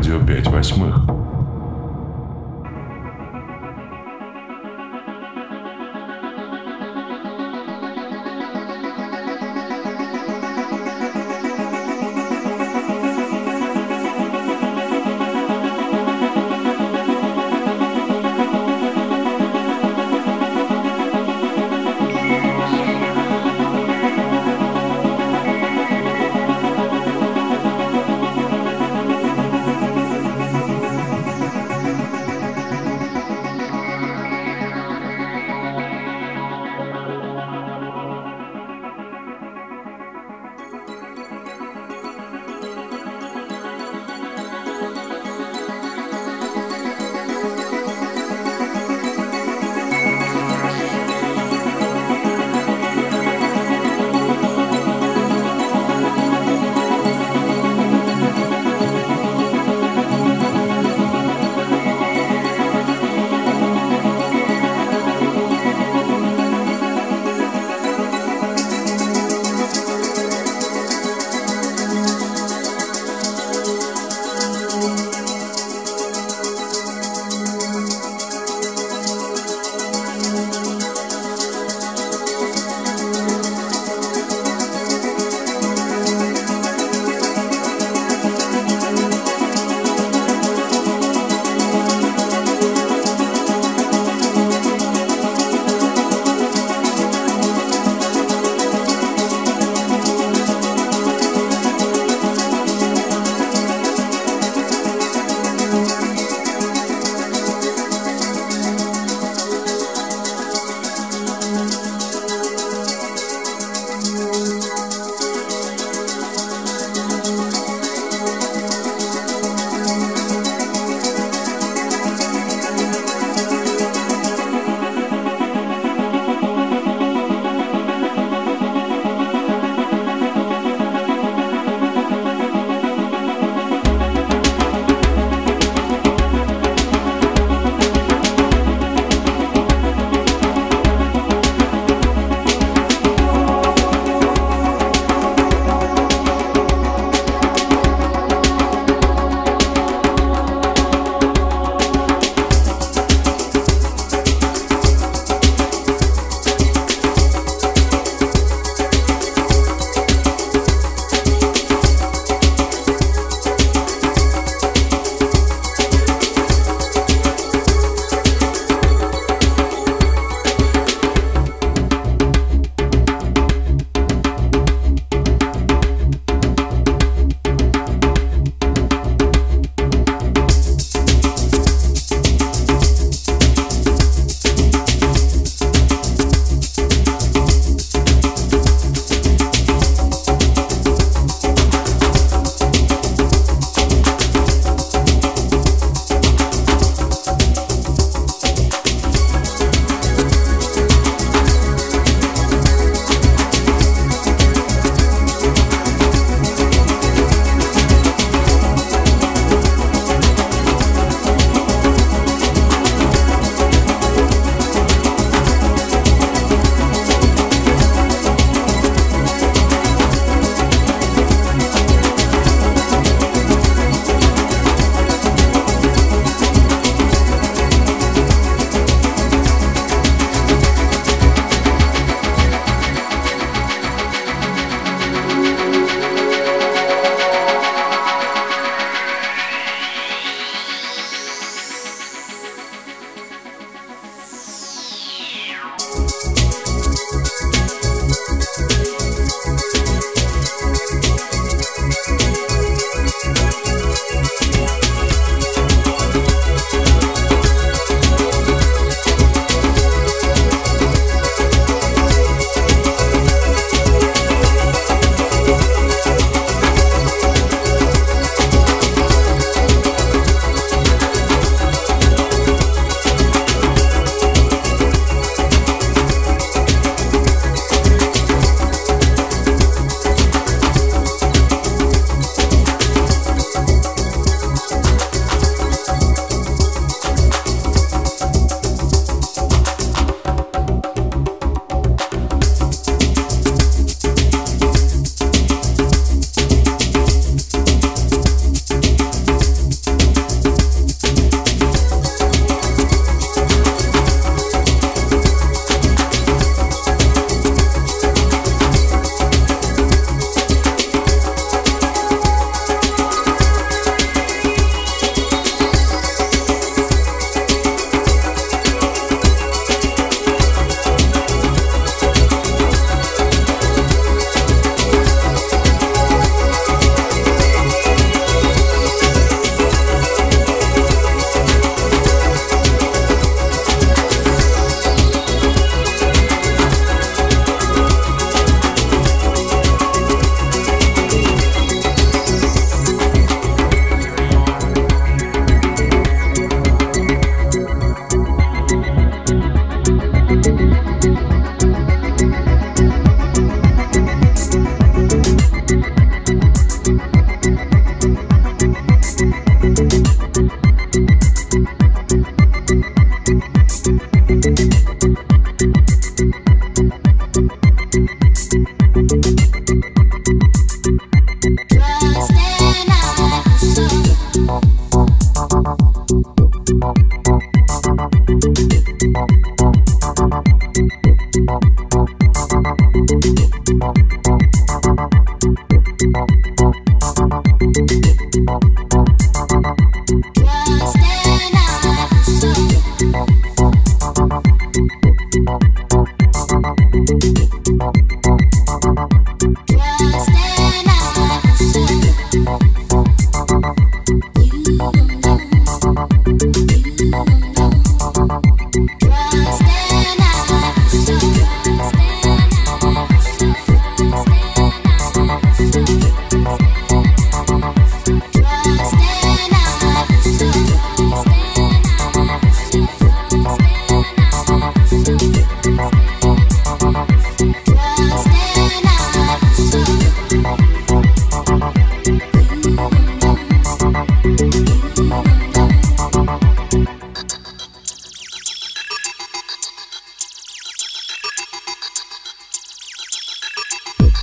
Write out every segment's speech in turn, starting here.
радио 5 восьмых.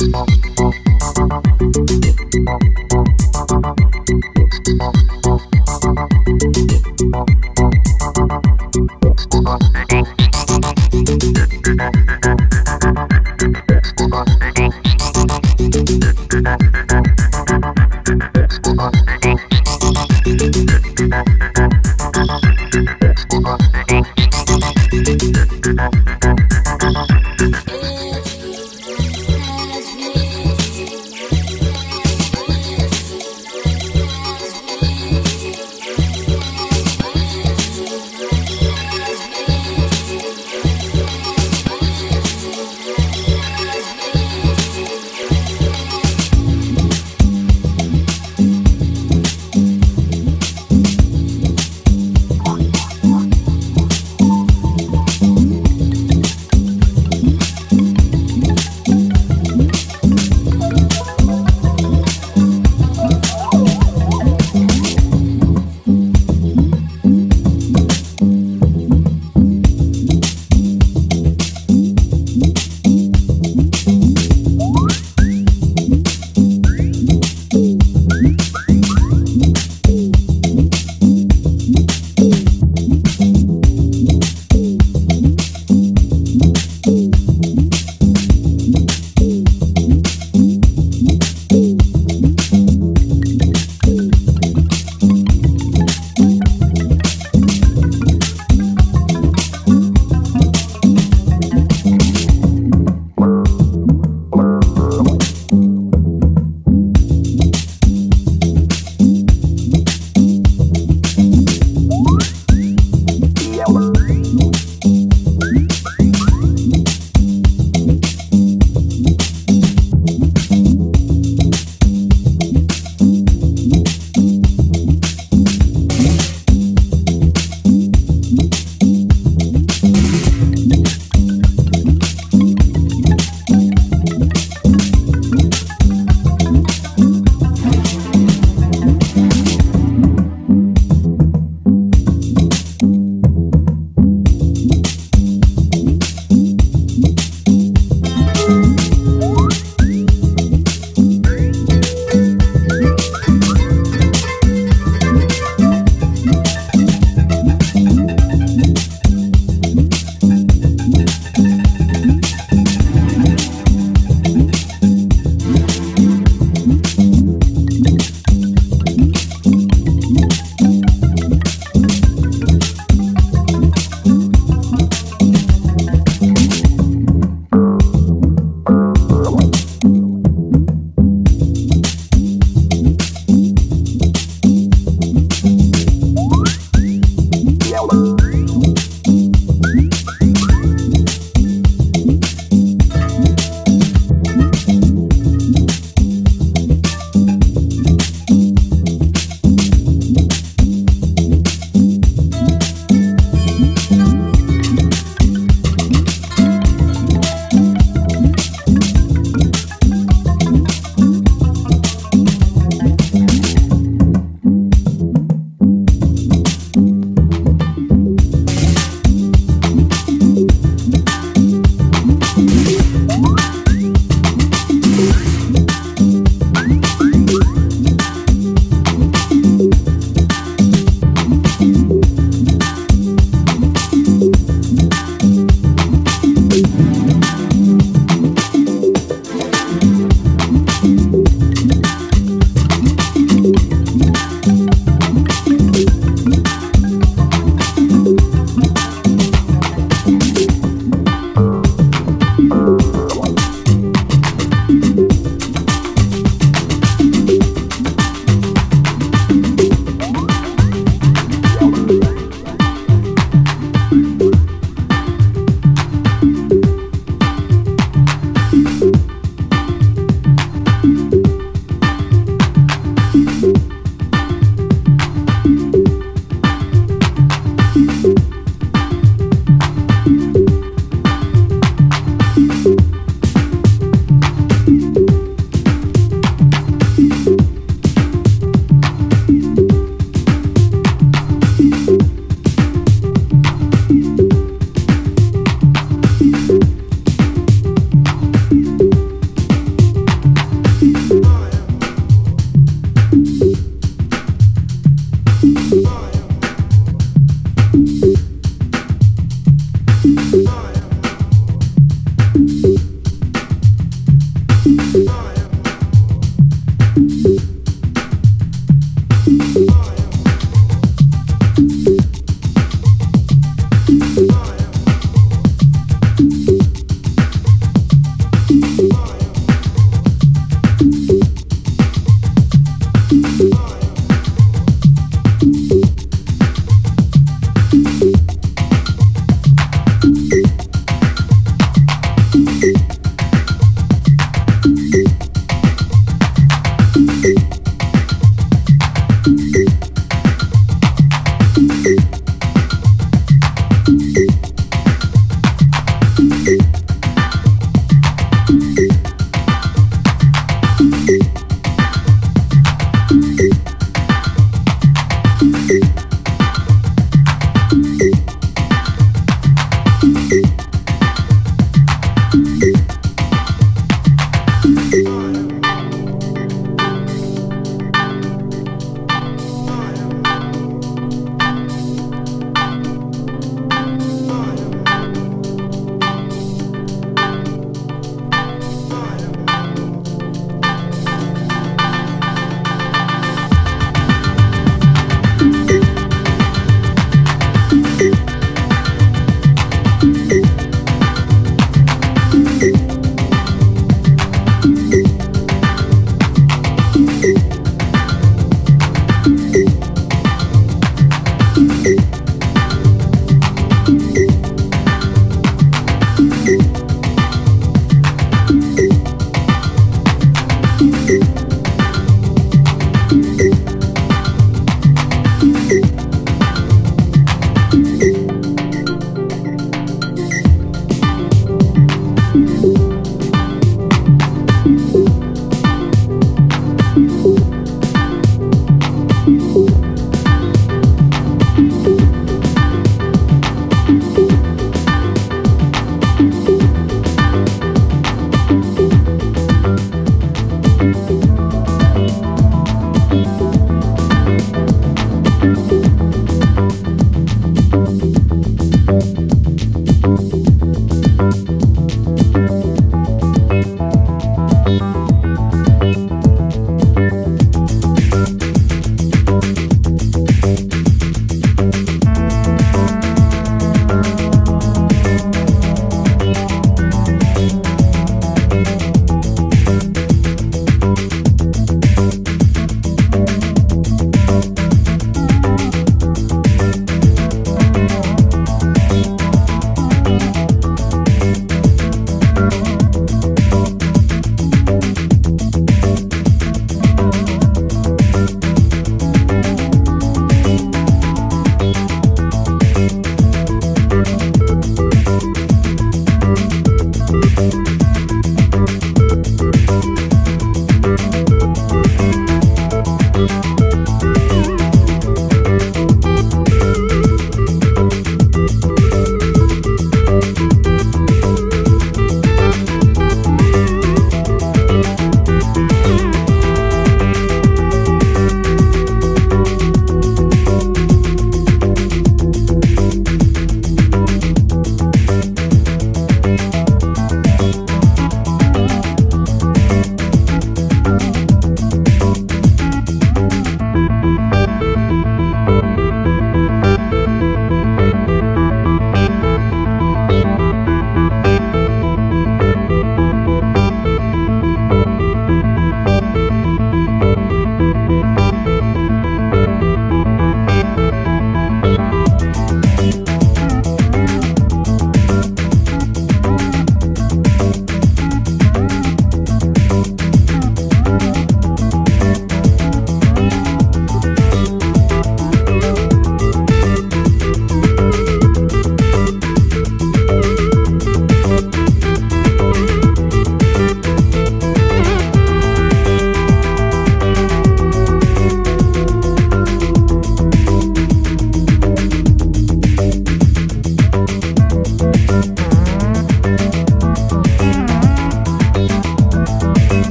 Thank you.